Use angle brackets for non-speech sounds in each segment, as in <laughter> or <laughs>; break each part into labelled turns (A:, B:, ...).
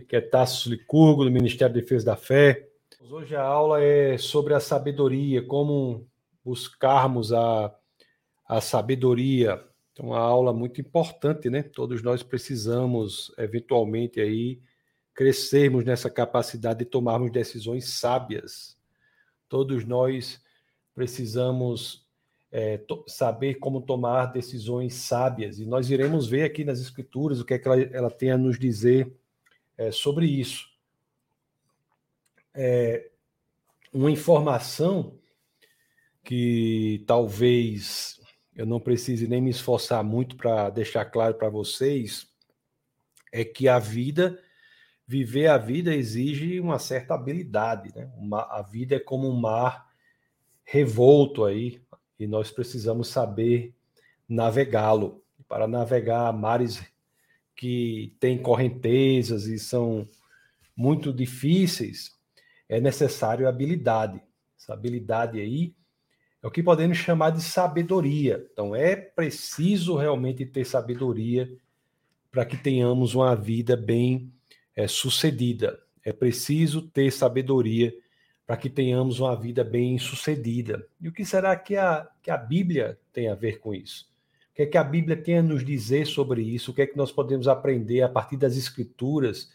A: que é Tassos Licurgo, do Ministério da Defesa da Fé. Hoje a aula é sobre a sabedoria, como buscarmos a, a sabedoria. Então, uma aula muito importante, né? Todos nós precisamos, eventualmente, aí, crescermos nessa capacidade de tomarmos decisões sábias. Todos nós precisamos é, saber como tomar decisões sábias. E nós iremos ver aqui nas Escrituras o que é que ela, ela tem a nos dizer é, sobre isso. É, uma informação que talvez eu não precise nem me esforçar muito para deixar claro para vocês é que a vida, viver a vida exige uma certa habilidade. Né? Uma, a vida é como um mar revolto aí, e nós precisamos saber navegá-lo. Para navegar mares que têm correntezas e são muito difíceis, é necessário habilidade. Essa habilidade aí é o que podemos chamar de sabedoria. Então, é preciso realmente ter sabedoria para que tenhamos uma vida bem é, sucedida. É preciso ter sabedoria para que tenhamos uma vida bem sucedida. E o que será que a, que a Bíblia tem a ver com isso? O que é que a Bíblia tem a nos dizer sobre isso? O que é que nós podemos aprender a partir das Escrituras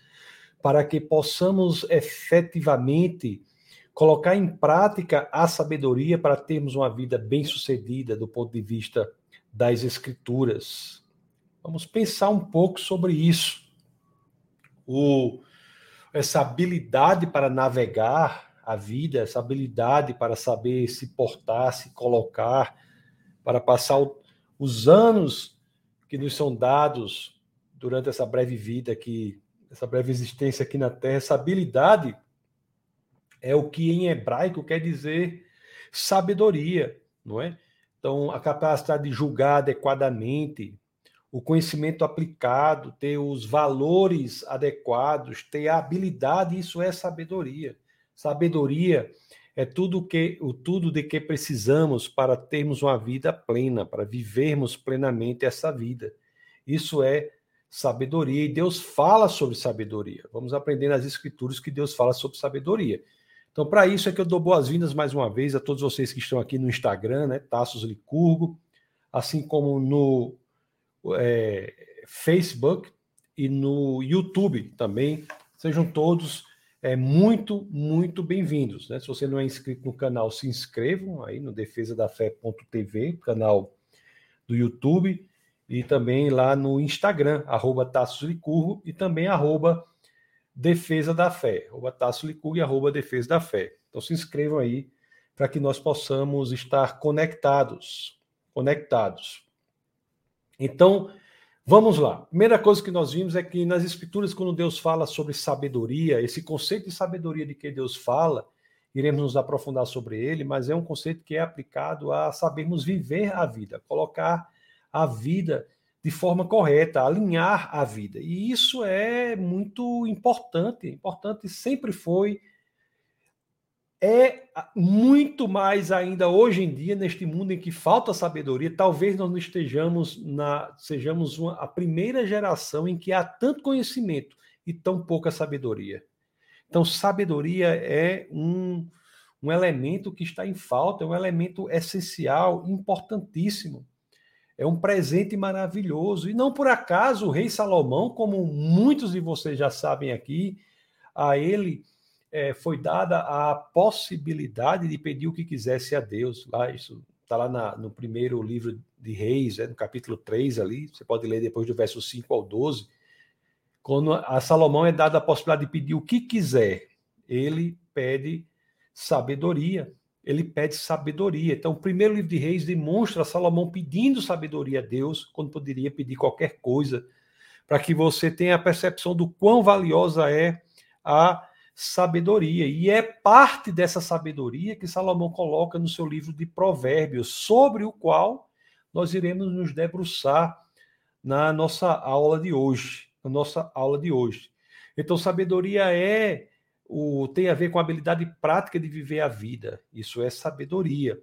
A: para que possamos efetivamente colocar em prática a sabedoria para termos uma vida bem sucedida do ponto de vista das Escrituras? Vamos pensar um pouco sobre isso. O, essa habilidade para navegar a vida, essa habilidade para saber se portar, se colocar, para passar o, os anos que nos são dados durante essa breve vida aqui, essa breve existência aqui na Terra, essa habilidade é o que em hebraico quer dizer sabedoria, não é? Então, a capacidade de julgar adequadamente, o conhecimento aplicado, ter os valores adequados, ter a habilidade, isso é sabedoria. Sabedoria é tudo que o tudo de que precisamos para termos uma vida plena, para vivermos plenamente essa vida. Isso é sabedoria e Deus fala sobre sabedoria. Vamos aprender nas escrituras que Deus fala sobre sabedoria. Então, para isso é que eu dou boas-vindas mais uma vez a todos vocês que estão aqui no Instagram, né, Tassos Licurgo, assim como no é, Facebook e no YouTube também. Sejam todos é, muito, muito bem-vindos. Né? Se você não é inscrito no canal, se inscrevam aí no defesa da fé.tv, canal do YouTube, e também lá no Instagram, arroba Tasso Licurgo, e também arroba Defesa da Fé, arroba Tasso Licurgo e arroba Defesa da Fé. Então se inscrevam aí para que nós possamos estar conectados, conectados. Então, Vamos lá. Primeira coisa que nós vimos é que nas Escrituras, quando Deus fala sobre sabedoria, esse conceito de sabedoria de que Deus fala, iremos nos aprofundar sobre ele, mas é um conceito que é aplicado a sabermos viver a vida, colocar a vida de forma correta, alinhar a vida. E isso é muito importante, importante sempre foi é muito mais ainda hoje em dia, neste mundo em que falta sabedoria, talvez nós não estejamos na, sejamos uma, a primeira geração em que há tanto conhecimento e tão pouca sabedoria. Então, sabedoria é um, um elemento que está em falta, é um elemento essencial, importantíssimo. É um presente maravilhoso. E não por acaso o rei Salomão, como muitos de vocês já sabem aqui, a ele é, foi dada a possibilidade de pedir o que quisesse a Deus. Lá, isso está lá na, no primeiro livro de Reis, é, no capítulo 3 ali, você pode ler depois do verso 5 ao 12. Quando a Salomão é dada a possibilidade de pedir o que quiser, ele pede sabedoria. Ele pede sabedoria. Então, o primeiro livro de Reis demonstra Salomão pedindo sabedoria a Deus, quando poderia pedir qualquer coisa, para que você tenha a percepção do quão valiosa é a sabedoria. E é parte dessa sabedoria que Salomão coloca no seu livro de Provérbios, sobre o qual nós iremos nos debruçar na nossa aula de hoje, na nossa aula de hoje. Então, sabedoria é o tem a ver com a habilidade prática de viver a vida. Isso é sabedoria.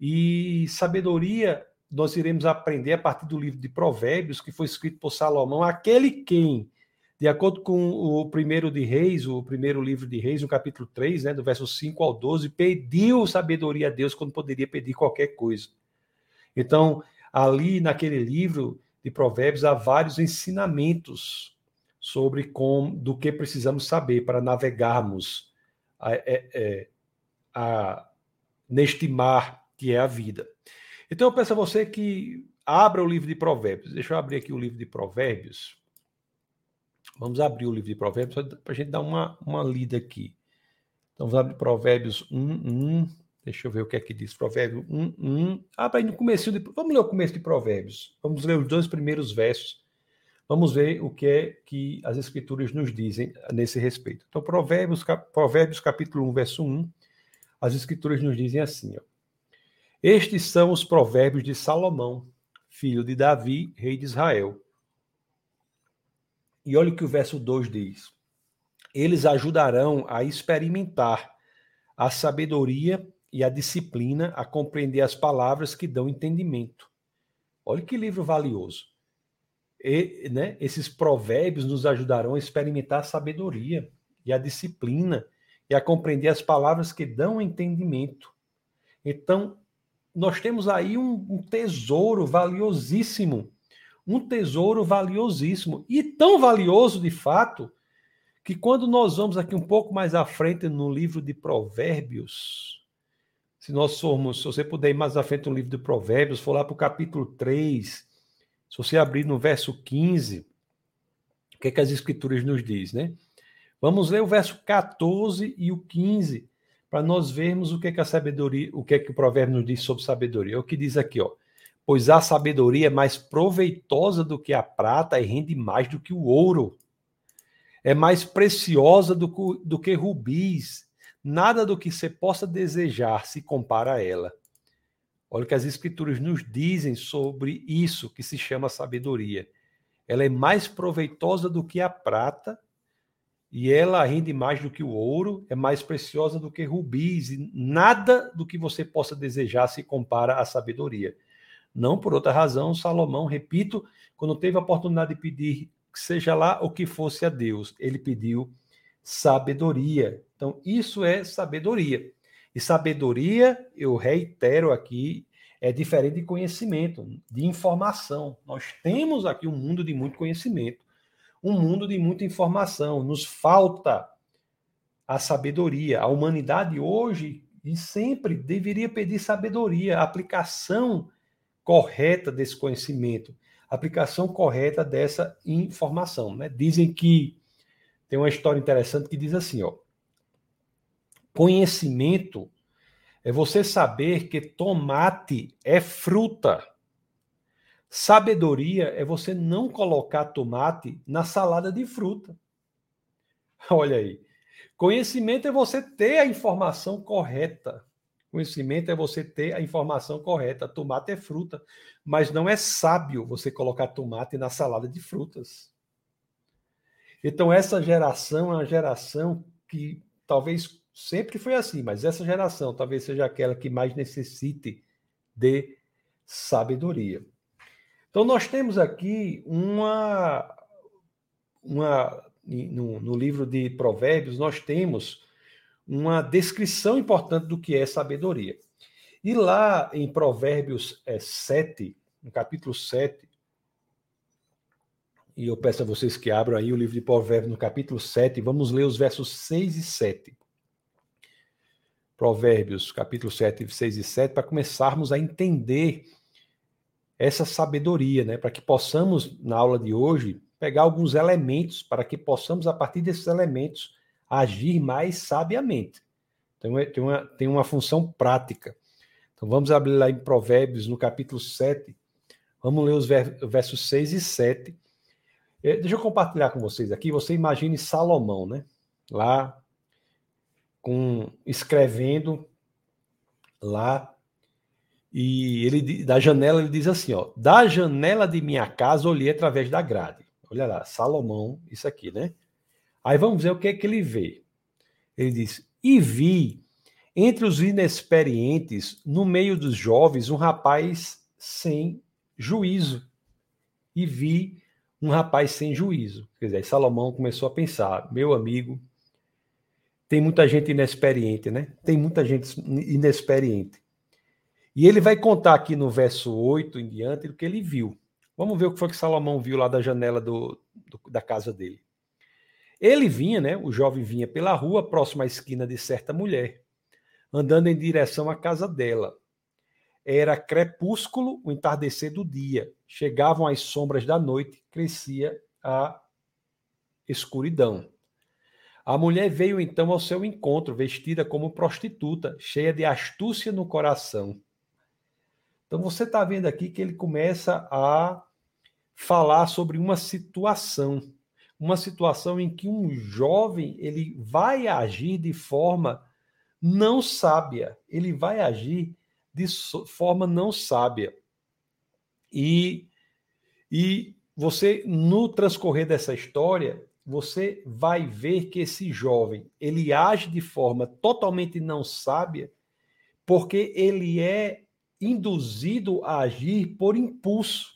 A: E sabedoria nós iremos aprender a partir do livro de Provérbios, que foi escrito por Salomão, aquele quem De acordo com o primeiro de Reis, o primeiro livro de Reis, no capítulo 3, né, do verso 5 ao 12, pediu sabedoria a Deus quando poderia pedir qualquer coisa. Então, ali naquele livro de Provérbios há vários ensinamentos sobre como, do que precisamos saber para navegarmos a, a, é, é, a, neste mar que é a vida. Então eu peço a você que abra o livro de Provérbios. Deixa eu abrir aqui o livro de Provérbios. Vamos abrir o livro de Provérbios para a gente dar uma, uma lida aqui. Então, vamos abrir Provérbios 1, 1. Deixa eu ver o que é que diz. Provérbios 1, 1. Abra aí no começo de... Vamos ler o começo de Provérbios. Vamos ler os dois primeiros versos. Vamos ver o que é que as escrituras nos dizem nesse respeito. Então, Provérbios, Provérbios capítulo 1, verso 1. As escrituras nos dizem assim, ó. Estes são os provérbios de Salomão, filho de Davi, rei de Israel e olha o que o verso 2 diz. Eles ajudarão a experimentar a sabedoria e a disciplina a compreender as palavras que dão entendimento. Olha que livro valioso. E, né, esses provérbios nos ajudarão a experimentar a sabedoria e a disciplina e a compreender as palavras que dão entendimento. Então, nós temos aí um, um tesouro valiosíssimo um tesouro valiosíssimo e tão valioso de fato que quando nós vamos aqui um pouco mais à frente no livro de Provérbios, se nós formos, se você puder ir mais à frente no livro de Provérbios, for lá para o capítulo 3, se você abrir no verso 15, o que é que as escrituras nos diz, né? Vamos ler o verso 14 e o 15 para nós vermos o que é que a sabedoria, o que é que o provérbio nos diz sobre sabedoria. É o que diz aqui, ó pois a sabedoria é mais proveitosa do que a prata e rende mais do que o ouro. É mais preciosa do, do que rubis. Nada do que você possa desejar se compara a ela. Olha o que as escrituras nos dizem sobre isso que se chama sabedoria. Ela é mais proveitosa do que a prata e ela rende mais do que o ouro, é mais preciosa do que rubis, e nada do que você possa desejar se compara à sabedoria. Não por outra razão, Salomão, repito, quando teve a oportunidade de pedir, seja lá o que fosse a Deus, ele pediu sabedoria. Então, isso é sabedoria. E sabedoria, eu reitero aqui, é diferente de conhecimento, de informação. Nós temos aqui um mundo de muito conhecimento, um mundo de muita informação. Nos falta a sabedoria. A humanidade hoje e sempre deveria pedir sabedoria, aplicação correta desse conhecimento, aplicação correta dessa informação. Né? Dizem que tem uma história interessante que diz assim: ó, conhecimento é você saber que tomate é fruta. Sabedoria é você não colocar tomate na salada de fruta. Olha aí. Conhecimento é você ter a informação correta. Conhecimento é você ter a informação correta. Tomate é fruta, mas não é sábio você colocar tomate na salada de frutas. Então, essa geração é uma geração que talvez sempre foi assim, mas essa geração talvez seja aquela que mais necessite de sabedoria. Então, nós temos aqui uma. uma no, no livro de Provérbios, nós temos uma descrição importante do que é sabedoria. E lá em Provérbios é, 7, no capítulo 7, e eu peço a vocês que abram aí o livro de Provérbios no capítulo 7, vamos ler os versos 6 e 7. Provérbios, capítulo 7, 6 e 7, para começarmos a entender essa sabedoria, né? Para que possamos, na aula de hoje, pegar alguns elementos, para que possamos, a partir desses elementos, agir mais sabiamente. Então, tem uma, tem uma função prática. Então, vamos abrir lá em Provérbios, no capítulo 7. Vamos ler os versos 6 e 7. É, deixa eu compartilhar com vocês aqui. Você imagine Salomão, né? Lá, com, escrevendo lá. E ele, da janela, ele diz assim: ó, da janela de minha casa olhei através da grade. Olha lá, Salomão, isso aqui, né? Aí vamos ver o que é que ele vê. Ele diz: E vi entre os inexperientes, no meio dos jovens, um rapaz sem juízo. E vi um rapaz sem juízo. Quer dizer, Salomão começou a pensar: meu amigo, tem muita gente inexperiente, né? Tem muita gente inexperiente. E ele vai contar aqui no verso 8 em diante o que ele viu. Vamos ver o que foi que Salomão viu lá da janela do, do, da casa dele. Ele vinha, né? O jovem vinha pela rua, próximo à esquina de certa mulher, andando em direção à casa dela. Era crepúsculo, o entardecer do dia. Chegavam as sombras da noite, crescia a escuridão. A mulher veio então ao seu encontro, vestida como prostituta, cheia de astúcia no coração. Então você está vendo aqui que ele começa a falar sobre uma situação, uma situação em que um jovem ele vai agir de forma não sábia, ele vai agir de forma não sábia. E, e você, no transcorrer dessa história, você vai ver que esse jovem, ele age de forma totalmente não sábia, porque ele é induzido a agir por impulso.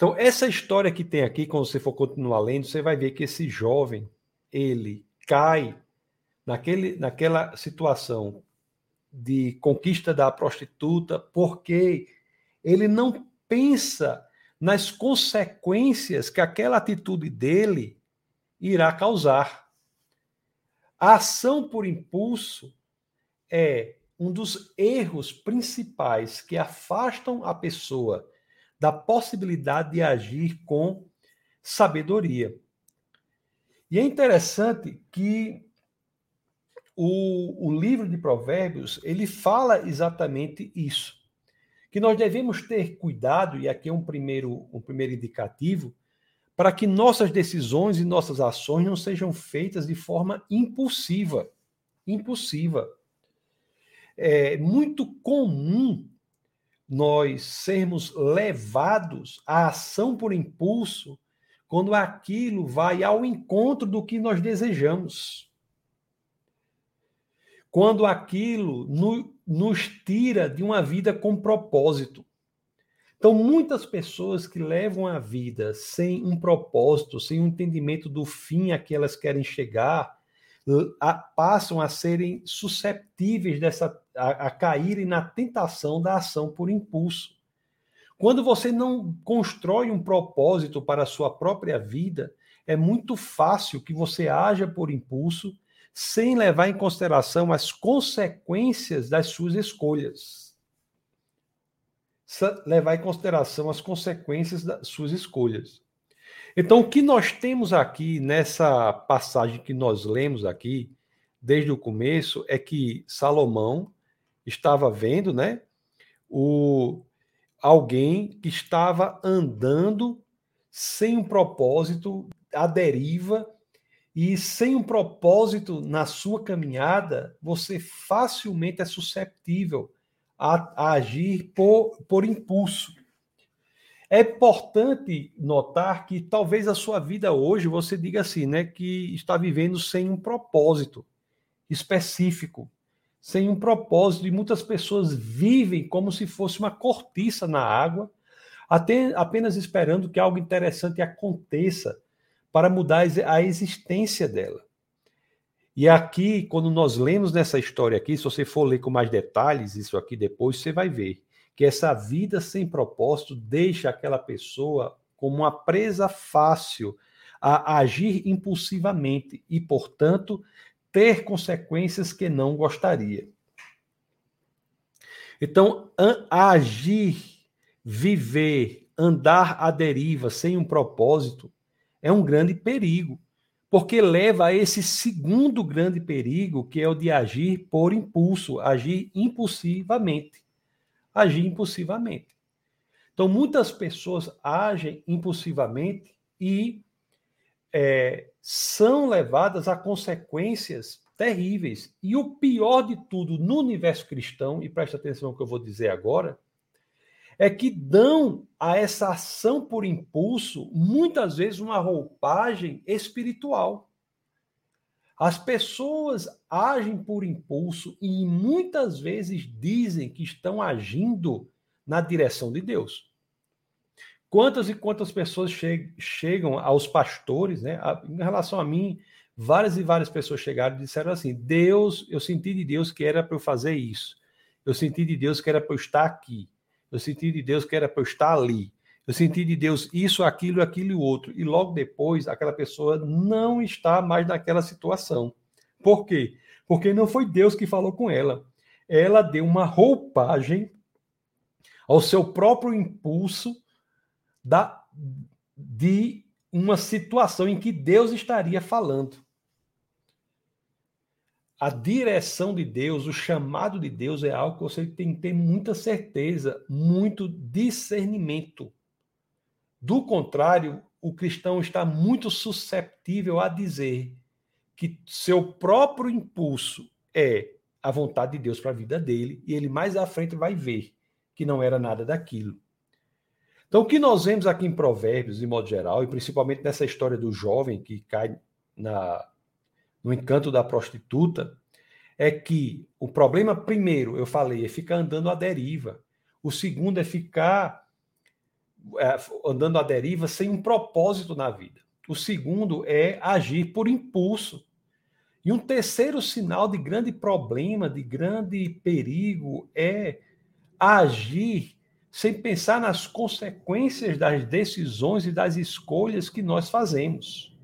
A: Então, essa história que tem aqui, quando você for continuar lendo, você vai ver que esse jovem, ele cai naquele, naquela situação de conquista da prostituta, porque ele não pensa nas consequências que aquela atitude dele irá causar. A ação por impulso é um dos erros principais que afastam a pessoa da possibilidade de agir com sabedoria. E é interessante que o, o livro de Provérbios ele fala exatamente isso que nós devemos ter cuidado, e aqui é um primeiro, um primeiro indicativo, para que nossas decisões e nossas ações não sejam feitas de forma impulsiva. Impulsiva. É muito comum nós sermos levados à ação por impulso quando aquilo vai ao encontro do que nós desejamos. Quando aquilo no, nos tira de uma vida com propósito. Então, muitas pessoas que levam a vida sem um propósito, sem um entendimento do fim a que elas querem chegar, a, passam a serem susceptíveis dessa a, a caírem na tentação da ação por impulso. Quando você não constrói um propósito para a sua própria vida, é muito fácil que você haja por impulso sem levar em consideração as consequências das suas escolhas. Levar em consideração as consequências das suas escolhas. Então, o que nós temos aqui nessa passagem que nós lemos aqui, desde o começo, é que Salomão estava vendo, né, o alguém que estava andando sem um propósito, à deriva, e sem um propósito na sua caminhada, você facilmente é susceptível a, a agir por, por impulso. É importante notar que talvez a sua vida hoje você diga assim, né, que está vivendo sem um propósito específico, sem um propósito, e muitas pessoas vivem como se fosse uma cortiça na água, até apenas esperando que algo interessante aconteça para mudar a existência dela. E aqui, quando nós lemos nessa história aqui, se você for ler com mais detalhes isso aqui depois, você vai ver que essa vida sem propósito deixa aquela pessoa como uma presa fácil a agir impulsivamente e, portanto, ter consequências que não gostaria. Então, agir, viver, andar à deriva sem um propósito é um grande perigo, porque leva a esse segundo grande perigo, que é o de agir por impulso, agir impulsivamente. Agir impulsivamente. Então, muitas pessoas agem impulsivamente e é, são levadas a consequências terríveis. E o pior de tudo no universo cristão, e preste atenção no que eu vou dizer agora, é que dão a essa ação por impulso muitas vezes uma roupagem espiritual. As pessoas agem por impulso e muitas vezes dizem que estão agindo na direção de Deus. Quantas e quantas pessoas che chegam aos pastores, né? Em relação a mim, várias e várias pessoas chegaram e disseram assim: Deus, eu senti de Deus que era para eu fazer isso. Eu senti de Deus que era para eu estar aqui. Eu senti de Deus que era para eu estar ali. Eu senti de Deus isso, aquilo, aquilo e outro. E logo depois, aquela pessoa não está mais naquela situação. Por quê? Porque não foi Deus que falou com ela. Ela deu uma roupagem ao seu próprio impulso da, de uma situação em que Deus estaria falando. A direção de Deus, o chamado de Deus é algo que você tem que ter muita certeza, muito discernimento. Do contrário, o cristão está muito susceptível a dizer que seu próprio impulso é a vontade de Deus para a vida dele e ele mais à frente vai ver que não era nada daquilo. Então, o que nós vemos aqui em Provérbios, de modo geral, e principalmente nessa história do jovem que cai na, no encanto da prostituta, é que o problema, primeiro, eu falei, é ficar andando à deriva. O segundo é ficar é, andando à deriva sem um propósito na vida. O segundo é agir por impulso. E um terceiro sinal de grande problema, de grande perigo, é agir sem pensar nas consequências das decisões e das escolhas que nós fazemos.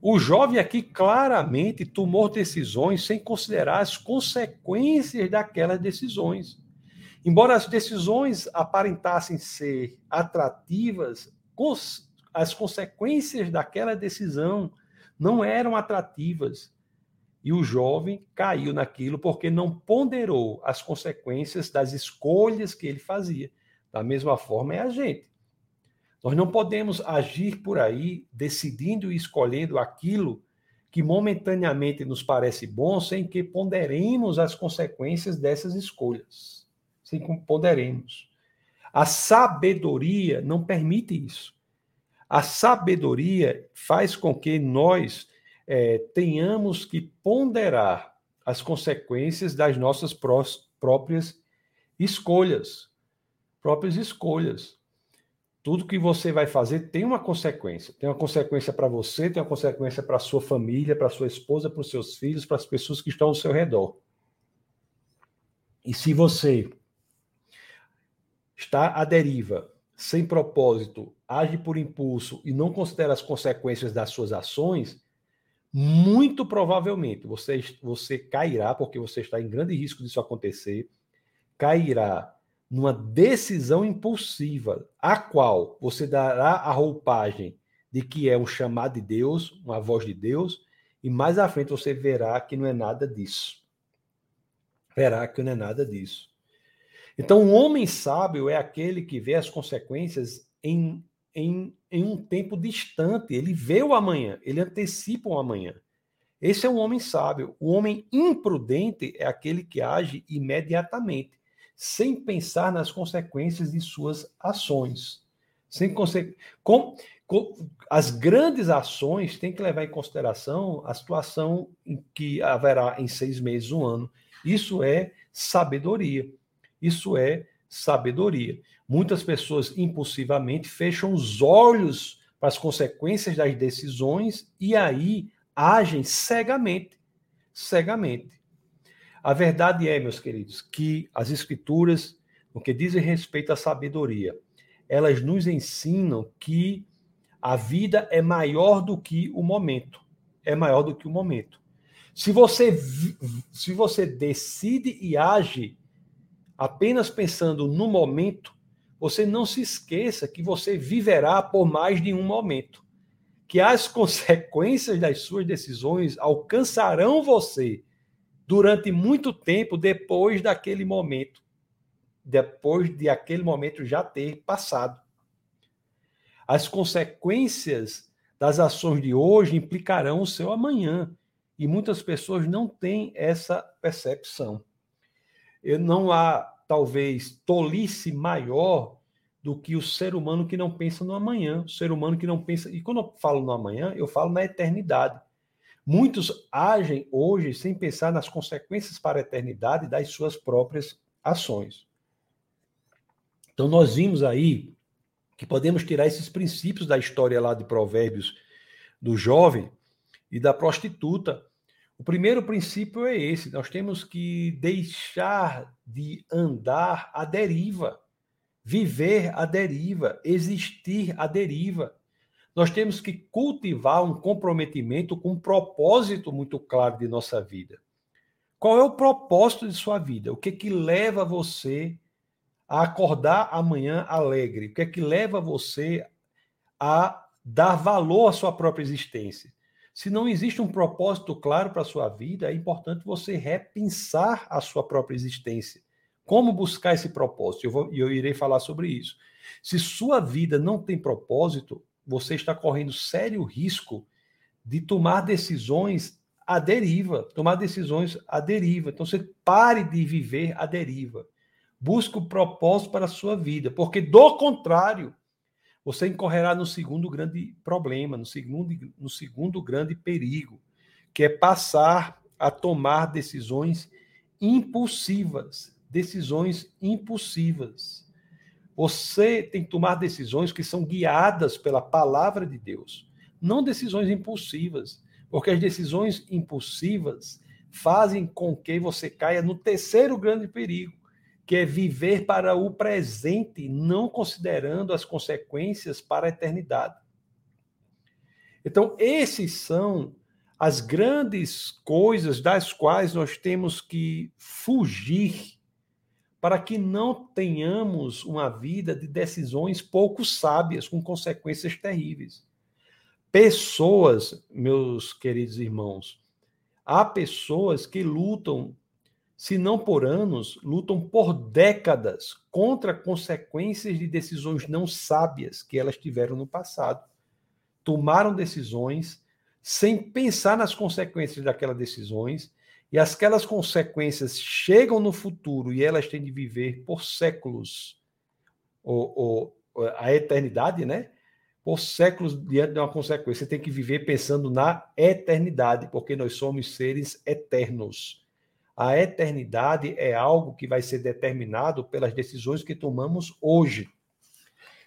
A: O jovem aqui claramente tomou decisões sem considerar as consequências daquelas decisões. Embora as decisões aparentassem ser atrativas, as consequências daquela decisão não eram atrativas. E o jovem caiu naquilo porque não ponderou as consequências das escolhas que ele fazia. Da mesma forma é a gente. Nós não podemos agir por aí decidindo e escolhendo aquilo que momentaneamente nos parece bom sem que ponderemos as consequências dessas escolhas. Sem que ponderemos. A sabedoria não permite isso. A sabedoria faz com que nós é, tenhamos que ponderar as consequências das nossas prós, próprias escolhas. Próprias escolhas. Tudo que você vai fazer tem uma consequência. Tem uma consequência para você, tem uma consequência para sua família, para sua esposa, para os seus filhos, para as pessoas que estão ao seu redor. E se você está à deriva, sem propósito, age por impulso e não considera as consequências das suas ações, muito provavelmente você, você cairá, porque você está em grande risco disso acontecer, cairá numa decisão impulsiva, a qual você dará a roupagem de que é um chamado de Deus, uma voz de Deus, e mais à frente você verá que não é nada disso. Verá que não é nada disso. Então, um homem sábio é aquele que vê as consequências em em, em um tempo distante. Ele vê o amanhã, ele antecipa o amanhã. Esse é um homem sábio. O homem imprudente é aquele que age imediatamente, sem pensar nas consequências de suas ações. Sem conse... com, com, as grandes ações têm que levar em consideração a situação em que haverá em seis meses, um ano. Isso é sabedoria. Isso é sabedoria. Muitas pessoas impulsivamente fecham os olhos para as consequências das decisões e aí agem cegamente. Cegamente. A verdade é, meus queridos, que as escrituras, no que diz respeito à sabedoria, elas nos ensinam que a vida é maior do que o momento. É maior do que o momento. Se você, se você decide e age apenas pensando no momento, você não se esqueça que você viverá por mais de um momento. Que as <laughs> consequências das suas decisões alcançarão você durante muito tempo depois daquele momento. Depois de aquele momento já ter passado. As consequências das ações de hoje implicarão o seu amanhã. E muitas pessoas não têm essa percepção. Eu não há talvez tolice maior do que o ser humano que não pensa no amanhã, o ser humano que não pensa. E quando eu falo no amanhã, eu falo na eternidade. Muitos agem hoje sem pensar nas consequências para a eternidade das suas próprias ações. Então, nós vimos aí que podemos tirar esses princípios da história lá de Provérbios do jovem e da prostituta. O primeiro princípio é esse: nós temos que deixar de andar à deriva, viver à deriva, existir à deriva. Nós temos que cultivar um comprometimento com um propósito muito claro de nossa vida. Qual é o propósito de sua vida? O que que leva você a acordar amanhã alegre? O que é que leva você a dar valor à sua própria existência? Se não existe um propósito claro para a sua vida, é importante você repensar a sua própria existência. Como buscar esse propósito? Eu, vou, eu irei falar sobre isso. Se sua vida não tem propósito, você está correndo sério risco de tomar decisões à deriva, tomar decisões à deriva. Então você pare de viver à deriva. Busque o propósito para a sua vida, porque do contrário, você incorrerá no segundo grande problema, no segundo, no segundo grande perigo, que é passar a tomar decisões impulsivas. Decisões impulsivas. Você tem que tomar decisões que são guiadas pela palavra de Deus, não decisões impulsivas, porque as decisões impulsivas fazem com que você caia no terceiro grande perigo, que é viver para o presente, não considerando as consequências para a eternidade. Então, esses são as grandes coisas das quais nós temos que fugir para que não tenhamos uma vida de decisões pouco sábias, com consequências terríveis. Pessoas, meus queridos irmãos, há pessoas que lutam se não por anos, lutam por décadas contra consequências de decisões não sábias que elas tiveram no passado. Tomaram decisões sem pensar nas consequências daquelas decisões, e aquelas consequências chegam no futuro e elas têm de viver por séculos, ou, ou a eternidade, né? Por séculos diante de uma consequência. Você tem que viver pensando na eternidade, porque nós somos seres eternos. A eternidade é algo que vai ser determinado pelas decisões que tomamos hoje.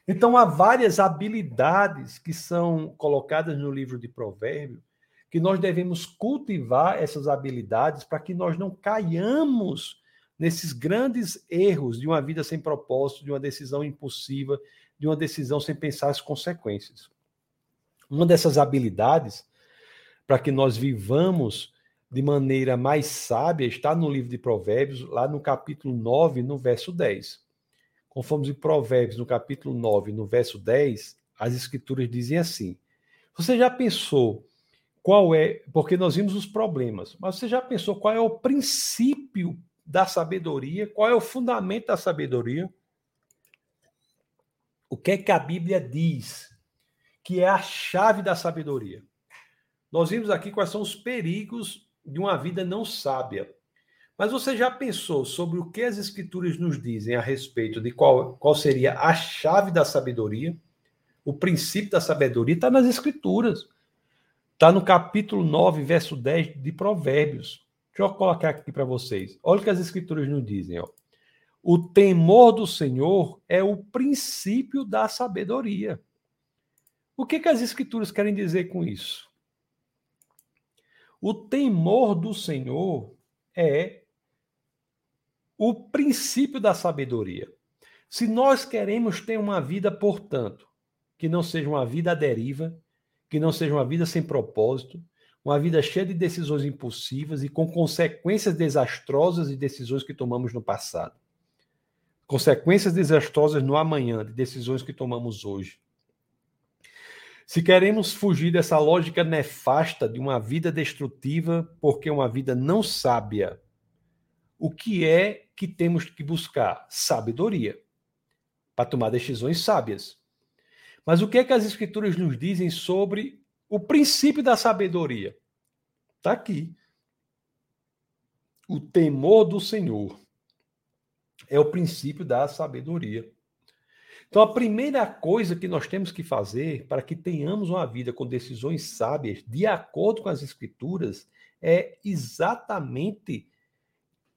A: Então, há várias habilidades que são colocadas no livro de Provérbios que nós devemos cultivar essas habilidades para que nós não caiamos nesses grandes erros de uma vida sem propósito, de uma decisão impulsiva, de uma decisão sem pensar as consequências. Uma dessas habilidades para que nós vivamos de maneira mais sábia está no livro de Provérbios, lá no capítulo 9, no verso 10. Conforme em Provérbios, no capítulo 9, no verso 10, as escrituras dizem assim: Você já pensou qual é, porque nós vimos os problemas, mas você já pensou qual é o princípio da sabedoria? Qual é o fundamento da sabedoria? O que é que a Bíblia diz que é a chave da sabedoria? Nós vimos aqui quais são os perigos de uma vida não sábia. Mas você já pensou sobre o que as escrituras nos dizem a respeito de qual, qual seria a chave da sabedoria? O princípio da sabedoria está nas escrituras. Está no capítulo 9, verso 10 de Provérbios. Deixa eu colocar aqui para vocês. Olha o que as escrituras nos dizem. Ó. O temor do Senhor é o princípio da sabedoria. O que, que as escrituras querem dizer com isso? O temor do Senhor é o princípio da sabedoria. Se nós queremos ter uma vida, portanto, que não seja uma vida à deriva, que não seja uma vida sem propósito, uma vida cheia de decisões impulsivas e com consequências desastrosas de decisões que tomamos no passado. Consequências desastrosas no amanhã de decisões que tomamos hoje. Se queremos fugir dessa lógica nefasta de uma vida destrutiva, porque uma vida não sábia, o que é que temos que buscar? Sabedoria, para tomar decisões sábias. Mas o que é que as escrituras nos dizem sobre o princípio da sabedoria? Está aqui. O temor do Senhor é o princípio da sabedoria. Então, a primeira coisa que nós temos que fazer para que tenhamos uma vida com decisões sábias, de acordo com as Escrituras, é exatamente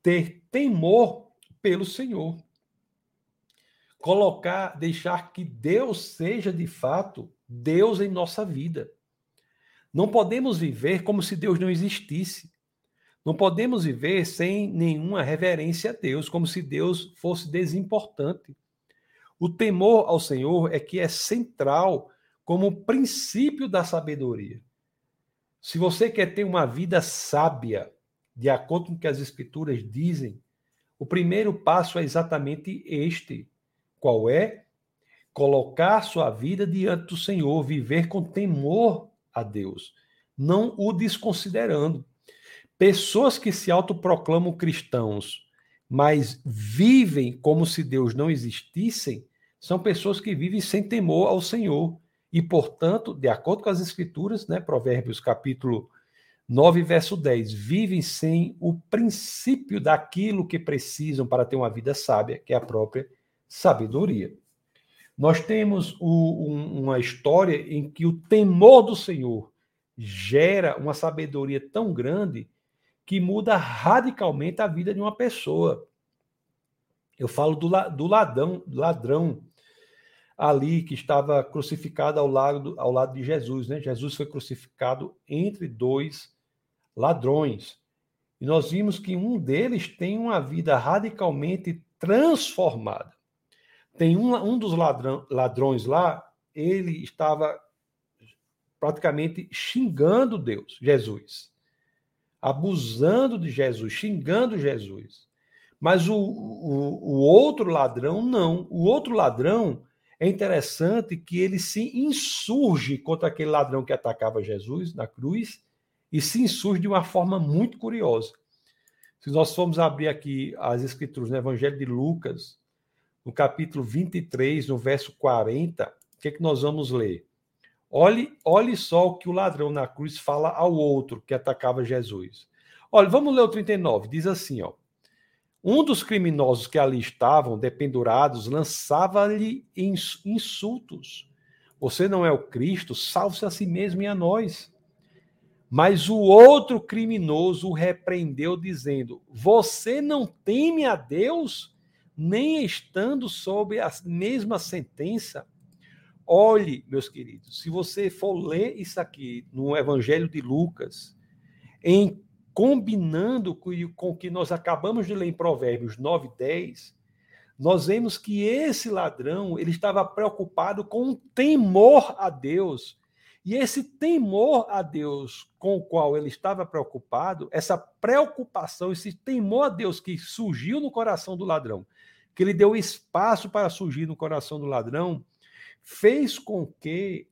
A: ter temor pelo Senhor. colocar, deixar que Deus seja de fato Deus em nossa vida. Não podemos viver como se Deus não existisse. Não podemos viver sem nenhuma reverência a Deus, como se Deus fosse desimportante. O temor ao Senhor é que é central como princípio da sabedoria. Se você quer ter uma vida sábia, de acordo com o que as Escrituras dizem, o primeiro passo é exatamente este: qual é? Colocar sua vida diante do Senhor, viver com temor a Deus, não o desconsiderando. Pessoas que se autoproclamam cristãos, mas vivem como se Deus não existissem, são pessoas que vivem sem temor ao Senhor. E, portanto, de acordo com as Escrituras, né, Provérbios capítulo 9, verso 10, vivem sem o princípio daquilo que precisam para ter uma vida sábia, que é a própria sabedoria. Nós temos o, um, uma história em que o temor do Senhor gera uma sabedoria tão grande que muda radicalmente a vida de uma pessoa. Eu falo do, do ladrão, ladrão ali que estava crucificado ao lado, ao lado de Jesus. Né? Jesus foi crucificado entre dois ladrões. E nós vimos que um deles tem uma vida radicalmente transformada. Tem um, um dos ladrão, ladrões lá, ele estava praticamente xingando Deus, Jesus, abusando de Jesus, xingando Jesus. Mas o, o, o outro ladrão, não. O outro ladrão, é interessante que ele se insurge contra aquele ladrão que atacava Jesus na cruz e se insurge de uma forma muito curiosa. Se nós formos abrir aqui as escrituras no Evangelho de Lucas, no capítulo 23, no verso 40, o que, é que nós vamos ler? Olhe, olhe só o que o ladrão na cruz fala ao outro que atacava Jesus. Olha, vamos ler o 39. Diz assim, ó. Um dos criminosos que ali estavam, dependurados, lançava-lhe insultos. Você não é o Cristo, salve-se a si mesmo e a nós. Mas o outro criminoso o repreendeu, dizendo: Você não teme a Deus, nem estando sob a mesma sentença? Olhe, meus queridos, se você for ler isso aqui no Evangelho de Lucas, em combinando com, o que nós acabamos de ler em Provérbios 9 e 10, nós vemos que esse ladrão ele estava preocupado com um temor a Deus. E esse temor a Deus com o qual ele estava preocupado, essa preocupação, esse temor a Deus que surgiu no coração do ladrão, que ele deu espaço para surgir no coração do ladrão, fez com que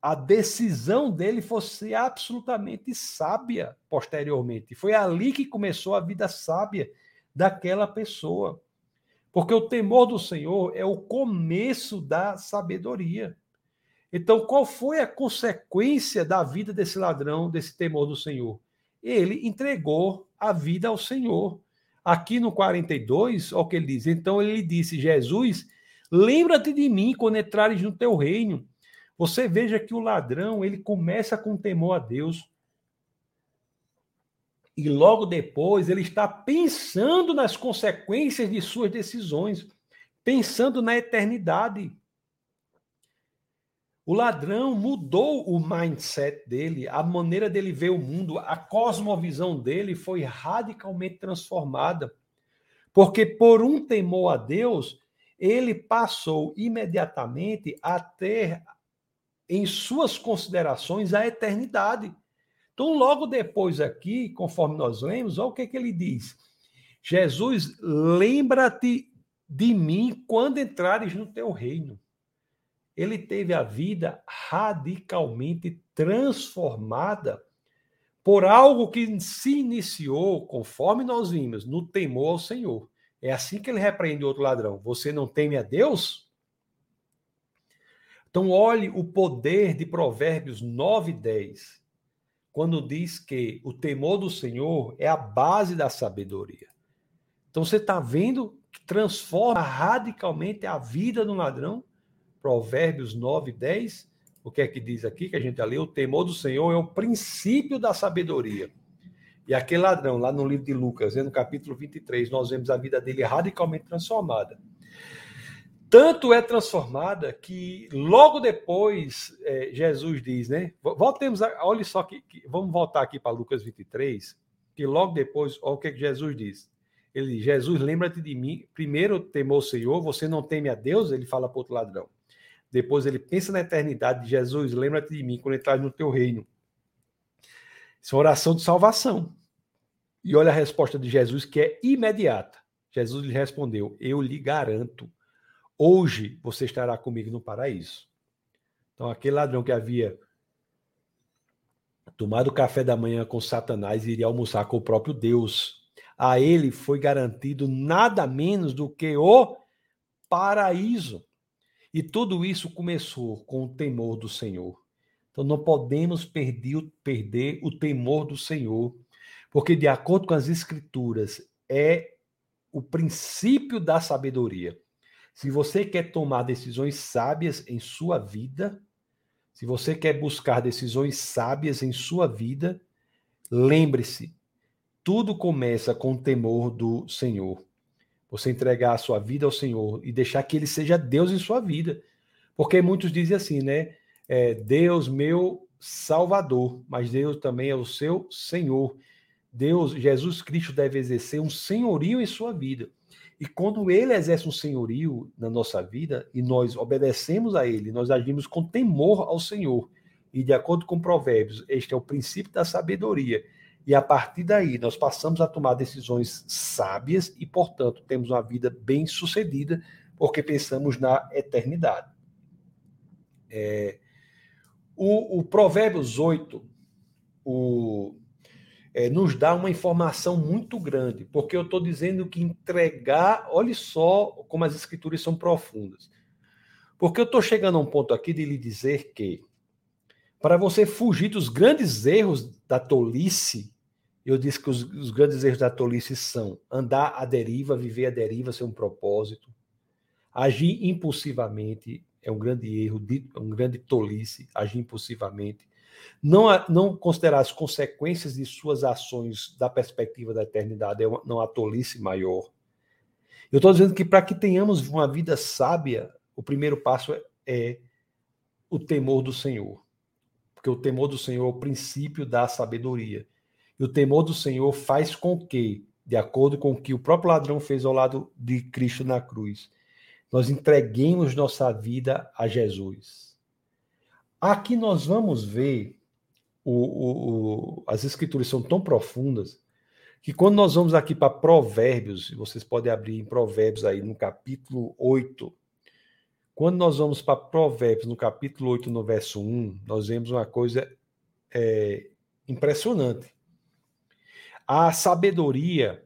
A: a decisão dele fosse absolutamente sábia posteriormente. Foi ali que começou a vida sábia daquela pessoa. Porque o temor do Senhor é o começo da sabedoria. Então, qual foi a consequência da vida desse ladrão, desse temor do Senhor? Ele entregou a vida ao Senhor. Aqui no 42, olha o que ele diz. Então ele disse: Jesus, lembra-te de mim quando entrares no teu reino. Você veja que o ladrão, ele começa com temor a Deus. E logo depois ele está pensando nas consequências de suas decisões, pensando na eternidade. O ladrão mudou o mindset dele, a maneira dele ver o mundo, a cosmovisão dele foi radicalmente transformada. Porque por um temor a Deus, ele passou imediatamente a ter em suas considerações a eternidade. Então, logo depois aqui, conforme nós lemos, olha o que, que ele diz. Jesus, lembra-te de mim quando entrares no teu reino ele teve a vida radicalmente transformada por algo que se iniciou, conforme nós vimos, no temor ao Senhor. É assim que ele repreende outro ladrão. Você não teme a Deus? Então, olhe o poder de Provérbios 9 e 10, quando diz que o temor do Senhor é a base da sabedoria. Então, você está vendo que transforma radicalmente a vida do ladrão Provérbios 9, 10. O que é que diz aqui, que a gente já leu? O temor do Senhor é o princípio da sabedoria. E aquele ladrão, lá no livro de Lucas, no capítulo 23, nós vemos a vida dele radicalmente transformada. Tanto é transformada que logo depois é, Jesus diz, né? Voltemos, a, olha só que, que vamos voltar aqui para Lucas 23, que logo depois, olha o que, que Jesus diz. Ele diz, Jesus, lembra-te de mim. Primeiro temor o Senhor, você não teme a Deus, ele fala para outro ladrão. Depois ele pensa na eternidade, Jesus, lembra-te de mim quando entrar no teu reino. Isso é uma oração de salvação. E olha a resposta de Jesus, que é imediata. Jesus lhe respondeu: Eu lhe garanto, hoje você estará comigo no paraíso. Então, aquele ladrão que havia tomado café da manhã com Satanás iria almoçar com o próprio Deus. A ele foi garantido nada menos do que o paraíso. E tudo isso começou com o temor do Senhor. Então não podemos perder, perder o temor do Senhor, porque de acordo com as escrituras é o princípio da sabedoria. Se você quer tomar decisões sábias em sua vida, se você quer buscar decisões sábias em sua vida, lembre-se, tudo começa com o temor do Senhor. Você entregar a sua vida ao Senhor e deixar que Ele seja Deus em sua vida. Porque muitos dizem assim, né? É, Deus meu Salvador, mas Deus também é o seu Senhor. Deus, Jesus Cristo deve exercer um senhorio em sua vida. E quando ele exerce um senhorio na nossa vida e nós obedecemos a ele, nós agimos com temor ao Senhor. E de acordo com Provérbios, este é o princípio da sabedoria. E a partir daí, nós passamos a tomar decisões sábias e, portanto, temos uma vida bem sucedida, porque pensamos na eternidade. É, o, o Provérbios 8 o, é, nos dá uma informação muito grande, porque eu estou dizendo que entregar, olhe só como as escrituras são profundas. Porque eu estou chegando a um ponto aqui de lhe dizer que, para você fugir dos grandes erros da tolice, eu disse que os, os, grandes erros da tolice são andar à deriva, viver à deriva sem um propósito, agir impulsivamente, é um grande erro, um grande tolice, agir impulsivamente, não, não considerar as consequências de suas ações da perspectiva da eternidade, é uma, não tolice maior. Eu estou dizendo que para que tenhamos uma vida sábia, o primeiro passo é, é o temor do Senhor. Porque o temor do Senhor é o princípio da sabedoria. E o temor do Senhor faz com que, de acordo com o que o próprio ladrão fez ao lado de Cristo na cruz, nós entreguemos nossa vida a Jesus. Aqui nós vamos ver o, o, o, as escrituras são tão profundas que quando nós vamos aqui para Provérbios, vocês podem abrir em Provérbios aí no capítulo 8. Quando nós vamos para Provérbios no capítulo 8, no verso 1, nós vemos uma coisa é, impressionante a sabedoria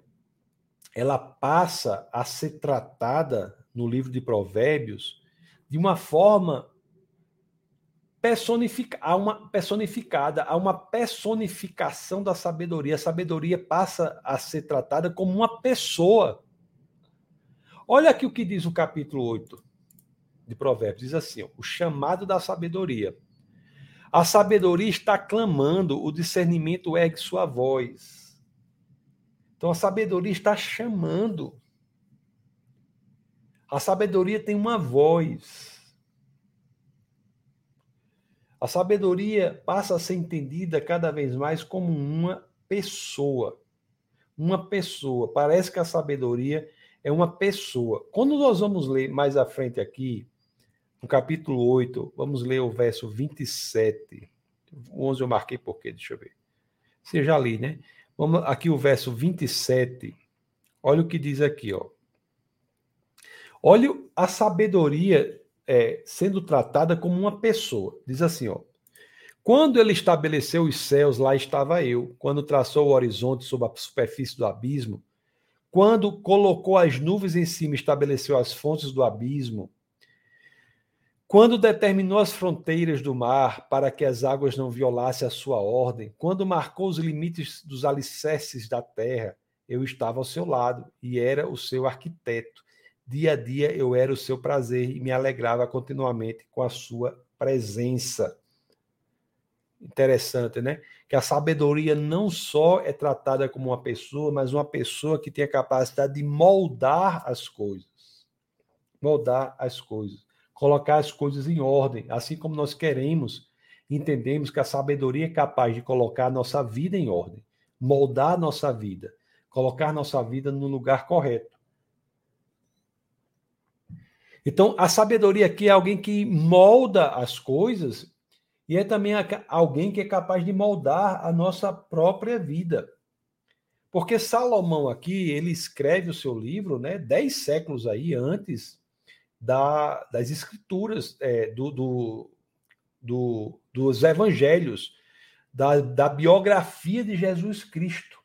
A: ela passa a ser tratada no livro de Provérbios de uma forma personific... há uma personificada, há uma personificação da sabedoria. A sabedoria passa a ser tratada como uma pessoa. Olha aqui o que diz o capítulo 8 de Provérbios: diz assim: ó, o chamado da sabedoria. A sabedoria está clamando, o discernimento ergue sua voz. Então a sabedoria está chamando. A sabedoria tem uma voz. A sabedoria passa a ser entendida cada vez mais como uma pessoa. Uma pessoa. Parece que a sabedoria é uma pessoa. Quando nós vamos ler mais à frente aqui, no capítulo 8, vamos ler o verso 27. O 11 eu marquei por quê? Deixa eu ver. Você já li, né? Vamos aqui o verso 27. Olha o que diz aqui, ó. Olha a sabedoria é, sendo tratada como uma pessoa. Diz assim, ó. Quando ele estabeleceu os céus, lá estava eu. Quando traçou o horizonte sobre a superfície do abismo, quando colocou as nuvens em cima, estabeleceu as fontes do abismo, quando determinou as fronteiras do mar para que as águas não violassem a sua ordem, quando marcou os limites dos alicerces da terra, eu estava ao seu lado e era o seu arquiteto. Dia a dia eu era o seu prazer e me alegrava continuamente com a sua presença. Interessante, né? Que a sabedoria não só é tratada como uma pessoa, mas uma pessoa que tem a capacidade de moldar as coisas. moldar as coisas, colocar as coisas em ordem, assim como nós queremos, entendemos que a sabedoria é capaz de colocar a nossa vida em ordem, moldar a nossa vida, colocar nossa vida no lugar correto. Então, a sabedoria aqui é alguém que molda as coisas e é também alguém que é capaz de moldar a nossa própria vida. Porque Salomão aqui, ele escreve o seu livro, né, dez séculos aí antes da, das escrituras, é, do, do, do, dos evangelhos, da, da biografia de Jesus Cristo.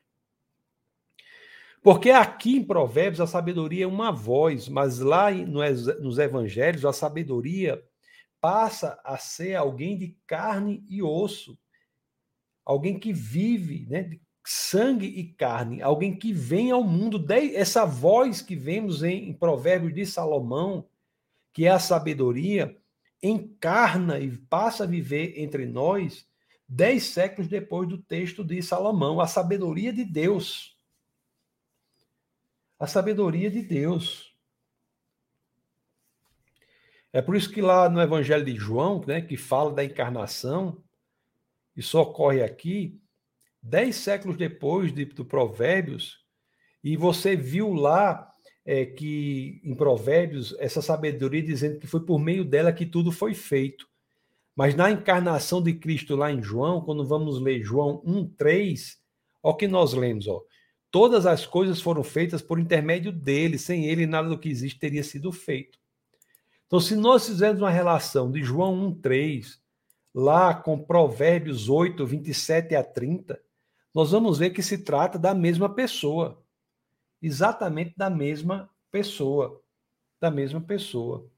A: Porque aqui em Provérbios a sabedoria é uma voz, mas lá nos evangelhos a sabedoria passa a ser alguém de carne e osso, alguém que vive, né, de sangue e carne, alguém que vem ao mundo. Essa voz que vemos em, em Provérbios de Salomão, que é a sabedoria, encarna e passa a viver entre nós dez séculos depois do texto de Salomão, a sabedoria de Deus. A sabedoria de Deus. É por isso que lá no Evangelho de João, né, que fala da encarnação, isso ocorre aqui, dez séculos depois de, do Provérbios, e você viu lá é, que em Provérbios essa sabedoria dizendo que foi por meio dela que tudo foi feito. Mas na encarnação de Cristo lá em João, quando vamos ler João 1:3, ó que nós lemos, ó. Todas as coisas foram feitas por intermédio dele, sem ele nada do que existe teria sido feito. Então, se nós fizermos uma relação de João 1:3 lá com Provérbios 8, 27 a 30, nós vamos ver que se trata da mesma pessoa. Exatamente da mesma pessoa. Da mesma pessoa.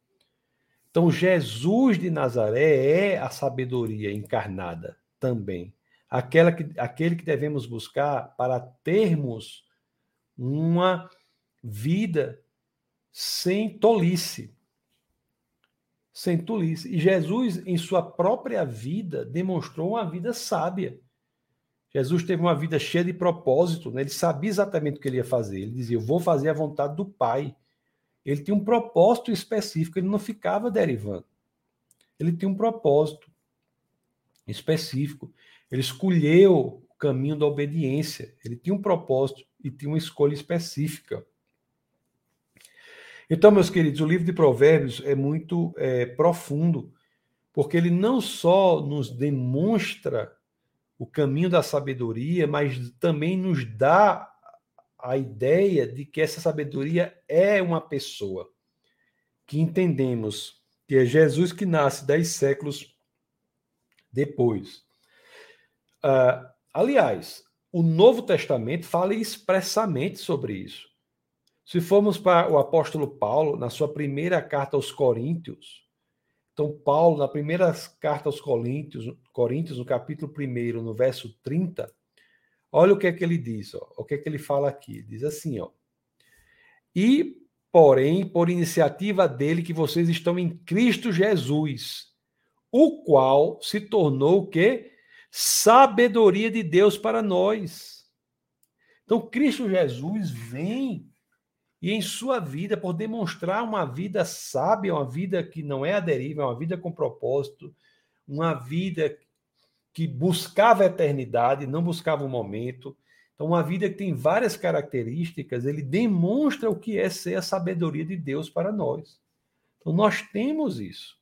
A: Então, Jesus de Nazaré é a sabedoria encarnada também. Aquela que, aquele que devemos buscar para termos uma vida sem tolice. Sem tolice. E Jesus, em sua própria vida, demonstrou uma vida sábia. Jesus teve uma vida cheia de propósito, né? ele sabia exatamente o que ele ia fazer. Ele dizia: Eu vou fazer a vontade do Pai. Ele tinha um propósito específico, ele não ficava derivando. Ele tinha um propósito específico. Ele escolheu o caminho da obediência. Ele tinha um propósito e tinha uma escolha específica. Então, meus queridos, o livro de Provérbios é muito é, profundo, porque ele não só nos demonstra o caminho da sabedoria, mas também nos dá a ideia de que essa sabedoria é uma pessoa. Que entendemos que é Jesus que nasce dez séculos depois. Uh, aliás, o Novo Testamento fala expressamente sobre isso. Se formos para o apóstolo Paulo, na sua primeira carta aos Coríntios, então, Paulo, na primeira carta aos Coríntios, Coríntios, no capítulo 1, no verso 30, olha o que é que ele diz, ó, o que é que ele fala aqui. Diz assim, ó. E, porém, por iniciativa dele que vocês estão em Cristo Jesus, o qual se tornou o quê? Sabedoria de Deus para nós. Então, Cristo Jesus vem e em sua vida, por demonstrar uma vida sábia, uma vida que não é a deriva, uma vida com propósito, uma vida que buscava a eternidade, não buscava o momento. Então, uma vida que tem várias características, ele demonstra o que é ser a sabedoria de Deus para nós. Então, nós temos isso.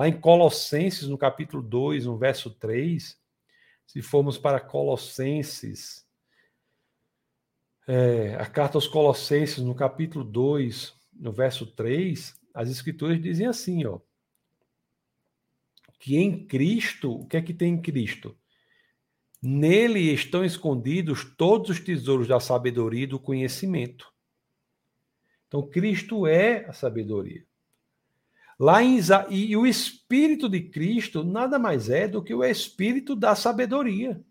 A: Lá em Colossenses, no capítulo 2, no verso 3, se formos para Colossenses é, a carta aos Colossenses, no capítulo 2, no verso 3, as escrituras dizem assim, ó, que em Cristo, o que é que tem em Cristo? Nele estão escondidos todos os tesouros da sabedoria e do conhecimento. Então, Cristo é a sabedoria. Lá em Isa... E o Espírito de Cristo nada mais é do que o Espírito da sabedoria.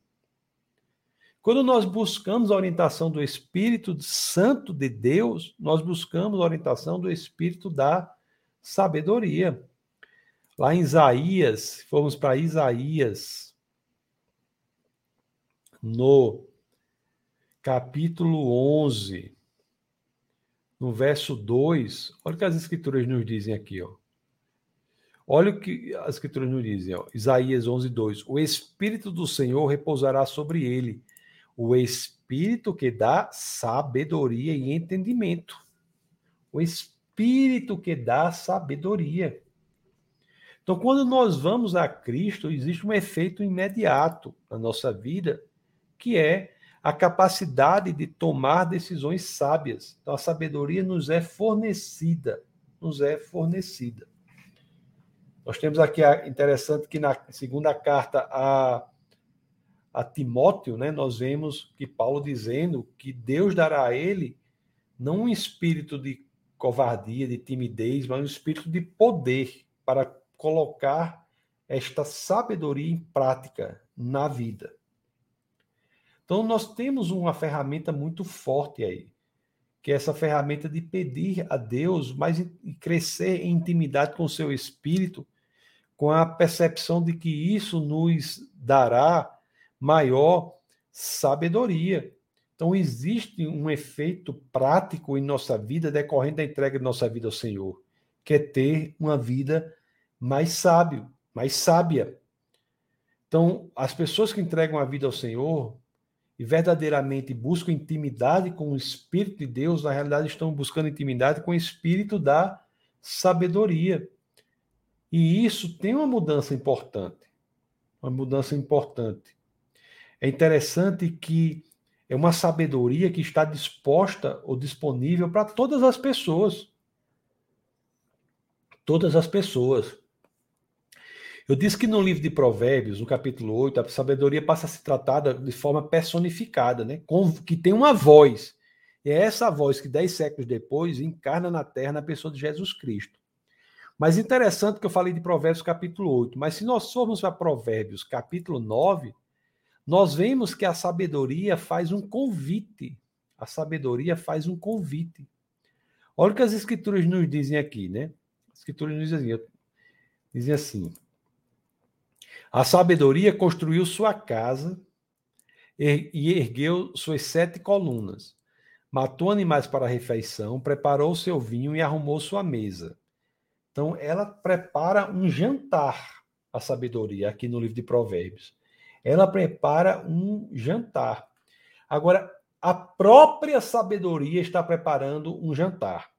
A: Quando nós buscamos a orientação do Espírito Santo de Deus, nós buscamos a orientação do Espírito da sabedoria. Lá em Isaías, fomos para Isaías, no capítulo 11, no verso 2, olha o que as escrituras nos dizem aqui, ó. Olha o que as escrituras nos dizem, ó. Isaías 11, 2. O Espírito do Senhor repousará sobre ele, o Espírito que dá sabedoria e entendimento. O Espírito que dá sabedoria. Então, quando nós vamos a Cristo, existe um efeito imediato na nossa vida, que é a capacidade de tomar decisões sábias. Então, a sabedoria nos é fornecida, nos é fornecida. Nós temos aqui, interessante que na segunda carta a, a Timóteo, né, nós vemos que Paulo dizendo que Deus dará a ele não um espírito de covardia, de timidez, mas um espírito de poder para colocar esta sabedoria em prática na vida. Então, nós temos uma ferramenta muito forte aí, que é essa ferramenta de pedir a Deus, mas crescer em intimidade com o seu espírito, com a percepção de que isso nos dará maior sabedoria. Então, existe um efeito prático em nossa vida decorrente da entrega de nossa vida ao Senhor, que é ter uma vida mais sábio, mais sábia. Então, as pessoas que entregam a vida ao Senhor e verdadeiramente buscam intimidade com o Espírito de Deus, na realidade estão buscando intimidade com o Espírito da sabedoria. E isso tem uma mudança importante. Uma mudança importante. É interessante que é uma sabedoria que está disposta ou disponível para todas as pessoas. Todas as pessoas. Eu disse que no livro de Provérbios, no capítulo 8, a sabedoria passa a ser tratada de forma personificada, né? Com, que tem uma voz. E é essa voz que dez séculos depois encarna na terra na pessoa de Jesus Cristo. Mas interessante que eu falei de Provérbios capítulo 8, mas se nós formos para Provérbios capítulo 9, nós vemos que a sabedoria faz um convite. A sabedoria faz um convite. Olha o que as escrituras nos dizem aqui, né? As escrituras nos dizem, dizem assim: a sabedoria construiu sua casa e ergueu suas sete colunas. Matou animais para a refeição, preparou seu vinho e arrumou sua mesa. Então, ela prepara um jantar, a sabedoria, aqui no livro de Provérbios. Ela prepara um jantar. Agora, a própria sabedoria está preparando um jantar.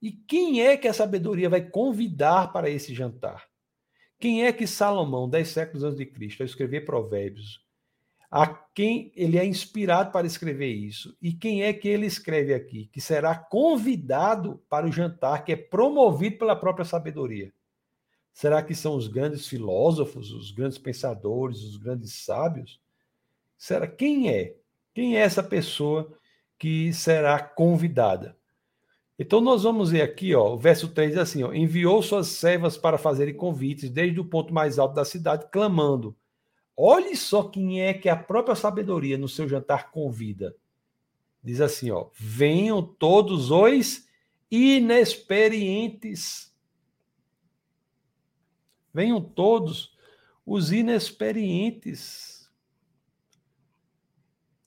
A: E quem é que a sabedoria vai convidar para esse jantar? Quem é que Salomão, dez séculos antes de Cristo, ao escrever Provérbios, a quem ele é inspirado para escrever isso? E quem é que ele escreve aqui? Que será convidado para o jantar que é promovido pela própria sabedoria? Será que são os grandes filósofos, os grandes pensadores, os grandes sábios? Será quem é? Quem é essa pessoa que será convidada? Então nós vamos ver aqui, ó, o verso 3 diz assim, ó, enviou suas servas para fazerem convites desde o ponto mais alto da cidade, clamando. Olhe só quem é que a própria sabedoria no seu jantar convida. Diz assim, ó, venham todos os inexperientes. Venham todos os inexperientes.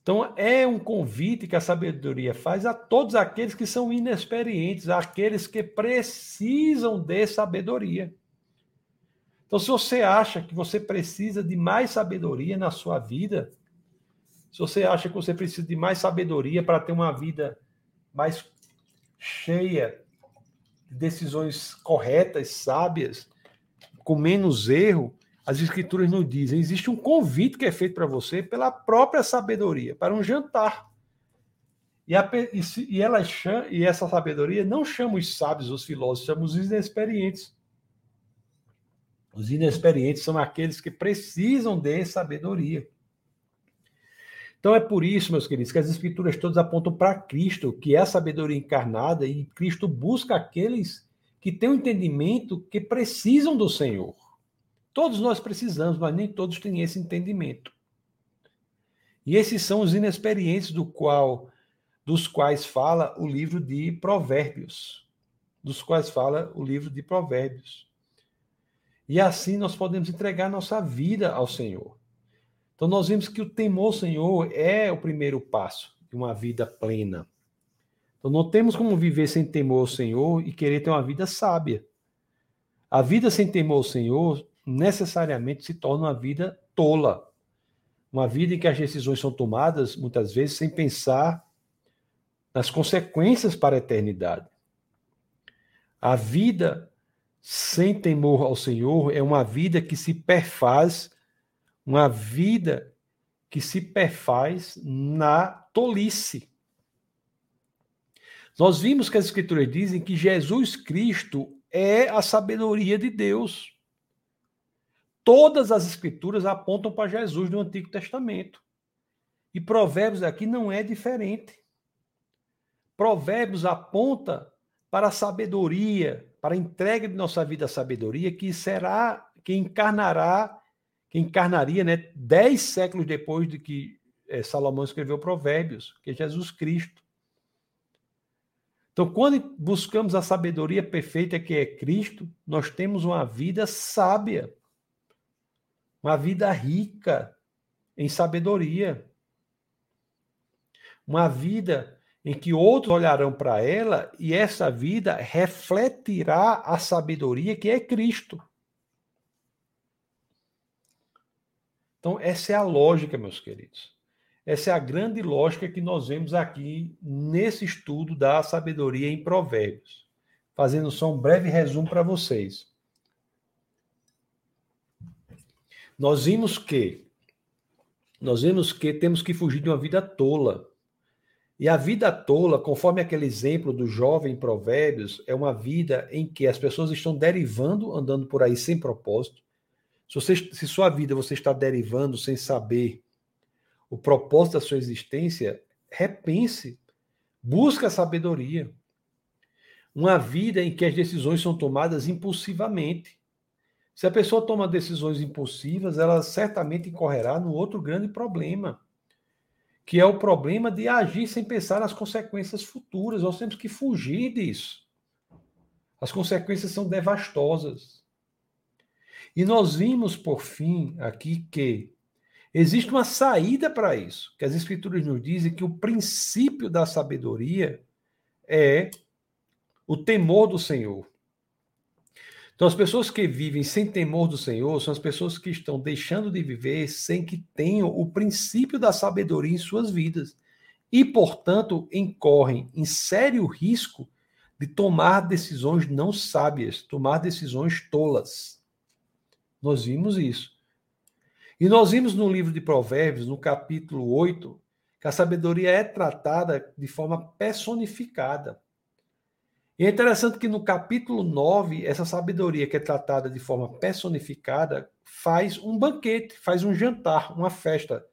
A: Então, é um convite que a sabedoria faz a todos aqueles que são inexperientes, aqueles que precisam de sabedoria. Então, se você acha que você precisa de mais sabedoria na sua vida, se você acha que você precisa de mais sabedoria para ter uma vida mais cheia de decisões corretas, sábias, com menos erro, as escrituras nos dizem, existe um convite que é feito para você pela própria sabedoria, para um jantar. E, a, e, ela e essa sabedoria não chama os sábios, os filósofos, chama os inexperientes. Os inexperientes são aqueles que precisam de sabedoria. Então é por isso, meus queridos, que as escrituras todas apontam para Cristo, que é a sabedoria encarnada, e Cristo busca aqueles que têm o um entendimento que precisam do Senhor. Todos nós precisamos, mas nem todos têm esse entendimento. E esses são os inexperientes do qual, dos quais fala o livro de Provérbios, dos quais fala o livro de Provérbios. E assim nós podemos entregar nossa vida ao Senhor. Então nós vemos que o temor ao Senhor é o primeiro passo de uma vida plena. Então não temos como viver sem temor ao Senhor e querer ter uma vida sábia. A vida sem temor ao Senhor necessariamente se torna uma vida tola. Uma vida em que as decisões são tomadas, muitas vezes, sem pensar nas consequências para a eternidade. A vida sem temor ao Senhor é uma vida que se perfaz, uma vida que se perfaz na tolice. Nós vimos que as Escrituras dizem que Jesus Cristo é a sabedoria de Deus. Todas as Escrituras apontam para Jesus no Antigo Testamento. E Provérbios aqui não é diferente. Provérbios aponta para a sabedoria, para a entrega de nossa vida à sabedoria, que será, que encarnará, que encarnaria, né, dez séculos depois de que é, Salomão escreveu Provérbios, que é Jesus Cristo. Então, quando buscamos a sabedoria perfeita que é Cristo, nós temos uma vida sábia, uma vida rica em sabedoria, uma vida em que outros olharão para ela e essa vida refletirá a sabedoria que é Cristo. Então, essa é a lógica, meus queridos. Essa é a grande lógica que nós vemos aqui nesse estudo da sabedoria em Provérbios. Fazendo só um breve resumo para vocês. Nós vimos que nós vimos que temos que fugir de uma vida tola. E a vida tola, conforme aquele exemplo do jovem Provérbios, é uma vida em que as pessoas estão derivando, andando por aí sem propósito. Se, você, se sua vida você está derivando sem saber o propósito da sua existência, repense, busque a sabedoria. Uma vida em que as decisões são tomadas impulsivamente. Se a pessoa toma decisões impulsivas, ela certamente incorrerá no outro grande problema, que é o problema de agir sem pensar nas consequências futuras. Nós temos que fugir disso. As consequências são devastosas. E nós vimos, por fim, aqui que Existe uma saída para isso, que as escrituras nos dizem que o princípio da sabedoria é o temor do Senhor. Então, as pessoas que vivem sem temor do Senhor são as pessoas que estão deixando de viver sem que tenham o princípio da sabedoria em suas vidas. E, portanto, incorrem em sério risco de tomar decisões não sábias, tomar decisões tolas. Nós vimos isso. E nós vimos no livro de Provérbios, no capítulo 8, que a sabedoria é tratada de forma personificada. E é interessante que no capítulo 9, essa sabedoria que é tratada de forma personificada faz um banquete, faz um jantar, uma festa,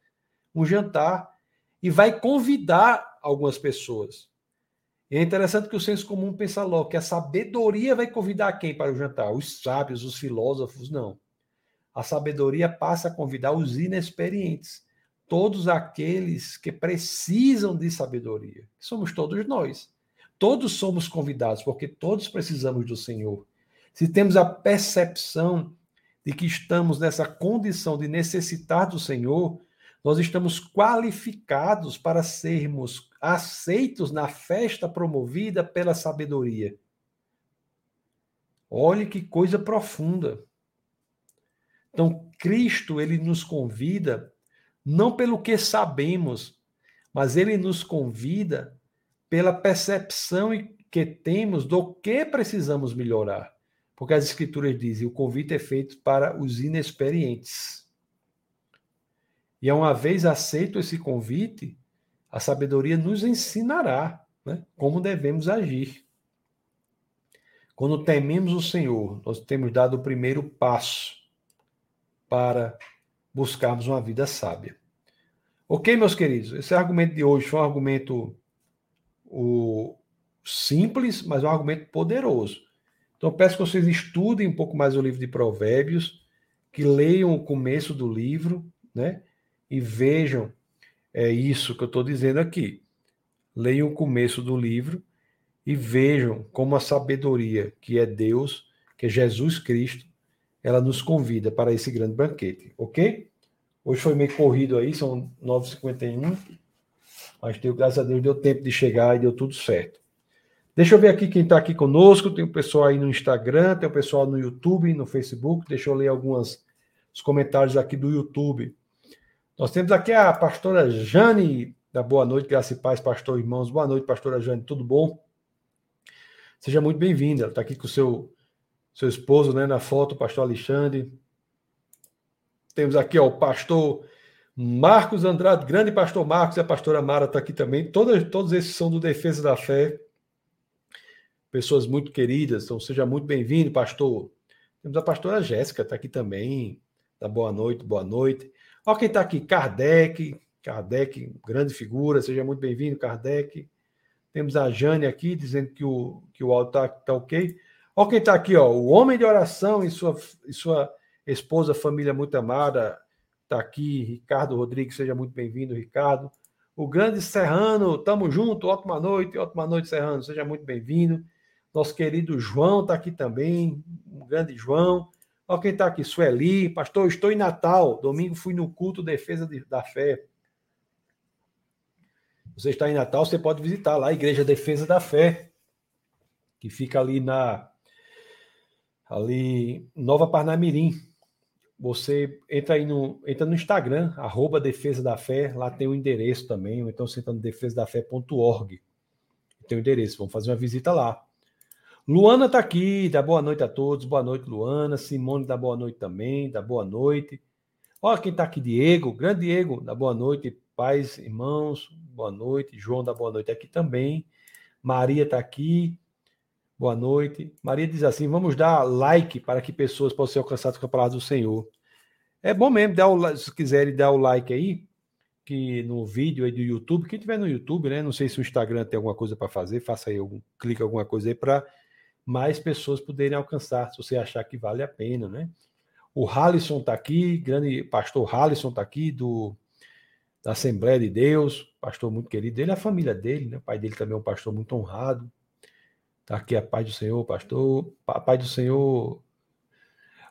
A: um jantar, e vai convidar algumas pessoas. E é interessante que o senso comum pensa logo que a sabedoria vai convidar quem para o jantar? Os sábios, os filósofos, não a sabedoria passa a convidar os inexperientes, todos aqueles que precisam de sabedoria. Somos todos nós. Todos somos convidados, porque todos precisamos do Senhor. Se temos a percepção de que estamos nessa condição de necessitar do Senhor, nós estamos qualificados para sermos aceitos na festa promovida pela sabedoria. Olhe que coisa profunda. Então, Cristo, ele nos convida não pelo que sabemos, mas ele nos convida pela percepção que temos do que precisamos melhorar. Porque as escrituras dizem, o convite é feito para os inexperientes. E uma vez aceito esse convite, a sabedoria nos ensinará né, como devemos agir. Quando tememos o Senhor, nós temos dado o primeiro passo para buscarmos uma vida sábia. Ok, meus queridos? Esse argumento de hoje foi um argumento o, simples, mas um argumento poderoso. Então, peço que vocês estudem um pouco mais o livro de Provérbios, que leiam o começo do livro, né? E vejam é isso que eu estou dizendo aqui. Leiam o começo do livro e vejam como a sabedoria, que é Deus, que é Jesus Cristo, ela nos convida para esse grande banquete, ok? Hoje foi meio corrido aí, são 9h51. Mas deu, graças a Deus deu tempo de chegar e deu tudo certo. Deixa eu ver aqui quem está aqui conosco. Tem o pessoal aí no Instagram, tem o pessoal no YouTube, no Facebook. Deixa eu ler alguns os comentários aqui do YouTube. Nós temos aqui a pastora Jane, da Boa Noite, Graça e Paz, pastor irmãos. Boa noite, pastora Jane, tudo bom? Seja muito bem-vinda. Está aqui com o seu, seu esposo né, na foto, o pastor Alexandre. Temos aqui ó, o pastor Marcos Andrade, grande pastor Marcos e a pastora Mara está aqui também. Todos, todos esses são do Defesa da Fé. Pessoas muito queridas, então seja muito bem-vindo, pastor. Temos a pastora Jéssica, está aqui também. Dá boa noite, boa noite. Olha quem está aqui, Kardec. Kardec, grande figura, seja muito bem-vindo, Kardec. Temos a Jane aqui dizendo que o, que o áudio está tá ok. Olha quem está aqui, ó, o homem de oração e sua, e sua esposa, família muito amada, está aqui. Ricardo Rodrigues, seja muito bem-vindo, Ricardo. O grande Serrano, tamo junto, ótima noite, ótima noite, Serrano, seja muito bem-vindo. Nosso querido João está aqui também, um grande João. Olha quem está aqui, Sueli. Pastor, estou em Natal. Domingo fui no culto Defesa de, da Fé. Você está em Natal, você pode visitar lá a Igreja Defesa da Fé, que fica ali na ali Nova Parnamirim. Você entra aí no entra no Instagram, arroba Defesa da Fé, lá tem o endereço também, ou então você entra no defesadafé.org. Tem o endereço, vamos fazer uma visita lá. Luana está aqui, dá boa noite a todos. Boa noite, Luana. Simone dá boa noite também, dá boa noite. Olha quem está aqui, Diego, grande Diego, dá boa noite. Pais, irmãos, boa noite. João dá boa noite aqui também. Maria está aqui, boa noite. Maria diz assim: vamos dar like para que pessoas possam ser alcançadas com a palavra do Senhor. É bom mesmo, dá o, se quiserem dar o like aí, que no vídeo aí do YouTube, quem tiver no YouTube, né? Não sei se o Instagram tem alguma coisa para fazer, faça aí algum, clique alguma coisa aí para mais pessoas poderem alcançar, se você achar que vale a pena, né? O Halisson está aqui, grande pastor Halisson está aqui, do, da Assembleia de Deus, pastor muito querido. Ele é a família dele, né? O pai dele também é um pastor muito honrado. Está aqui a paz do Senhor, pastor. A paz do Senhor.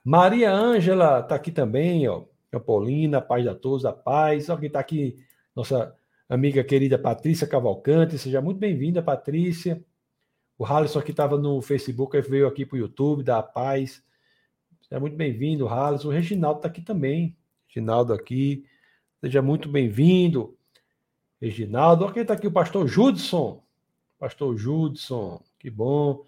A: Maria Ângela está aqui também, ó. A Paulina, a paz da todos, a paz. Alguém está aqui, nossa amiga querida Patrícia Cavalcante. Seja muito bem-vinda, Patrícia. O Halisson aqui estava no Facebook, veio aqui para o YouTube, da Paz. Seja muito bem-vindo, Halisson. O Reginaldo está aqui também. Reginaldo aqui. Seja muito bem-vindo. Reginaldo. Olha quem está aqui, o pastor Judson. Pastor Judson, que bom.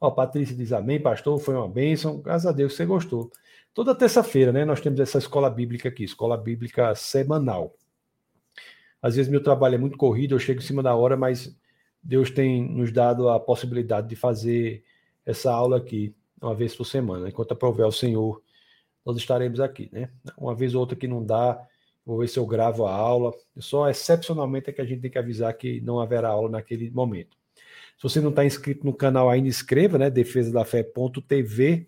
A: Ó, Patrícia diz amém, pastor, foi uma bênção. Graças a Deus você gostou. Toda terça-feira, né, nós temos essa escola bíblica aqui, escola bíblica semanal. Às vezes meu trabalho é muito corrido, eu chego em cima da hora, mas Deus tem nos dado a possibilidade de fazer essa aula aqui uma vez por semana. Enquanto aprover o Senhor, nós estaremos aqui, né? Uma vez ou outra que não dá, vou ver se eu gravo a aula. Só excepcionalmente é que a gente tem que avisar que não haverá aula naquele momento. Se você não está inscrito no canal ainda, inscreva, né? defesadafé.tv,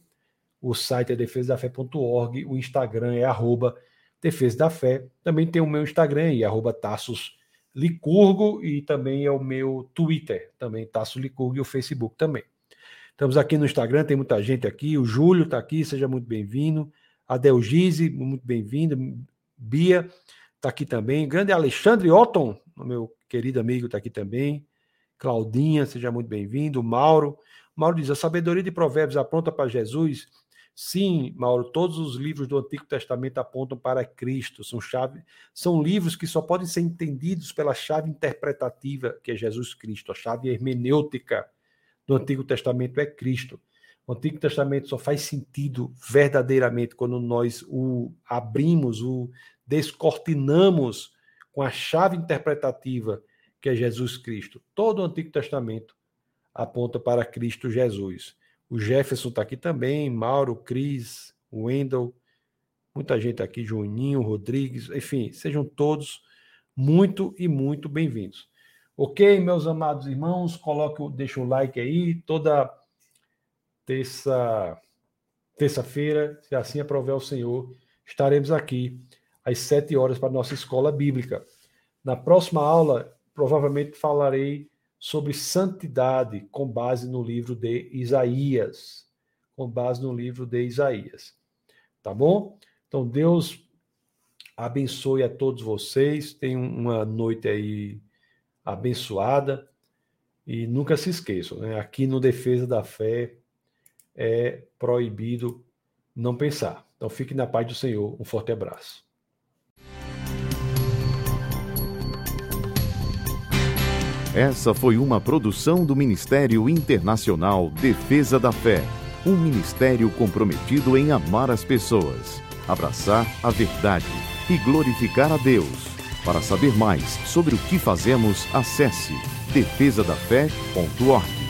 A: o site é defesadafé.org, o Instagram é arroba defesa da fé. Também tem o meu Instagram aí, arroba Tassos Licurgo e também é o meu Twitter, também Tasso Licurgo e o Facebook também. Estamos aqui no Instagram, tem muita gente aqui. O Júlio está aqui, seja muito bem-vindo. A Delgise, muito bem-vindo. Bia está aqui também. Grande Alexandre Otton, meu querido amigo, está aqui também. Claudinha, seja muito bem-vindo. Mauro. Mauro diz: a sabedoria de Provérbios apronta para Jesus Sim, Mauro, todos os livros do Antigo Testamento apontam para Cristo, são chave, são livros que só podem ser entendidos pela chave interpretativa, que é Jesus Cristo, a chave hermenêutica do Antigo Testamento é Cristo. O Antigo Testamento só faz sentido verdadeiramente quando nós o abrimos, o descortinamos com a chave interpretativa que é Jesus Cristo. Todo o Antigo Testamento aponta para Cristo Jesus. O Jefferson está aqui também, Mauro, Cris, Wendel, muita gente aqui, Juninho, Rodrigues, enfim, sejam todos muito e muito bem-vindos. Ok, meus amados irmãos, coloque, deixa o like aí, toda terça terça-feira, se assim aprover o Senhor, estaremos aqui às sete horas para a nossa escola bíblica. Na próxima aula, provavelmente falarei sobre santidade com base no livro de Isaías. Com base no livro de Isaías. Tá bom? Então, Deus abençoe a todos vocês. Tenham uma noite aí abençoada. E nunca se esqueçam, né? aqui no Defesa da Fé é proibido não pensar. Então fique na paz do Senhor. Um forte abraço.
B: Essa foi uma produção do Ministério Internacional Defesa da Fé, um ministério comprometido em amar as pessoas, abraçar a verdade e glorificar a Deus. Para saber mais sobre o que fazemos, acesse defesadafé.org.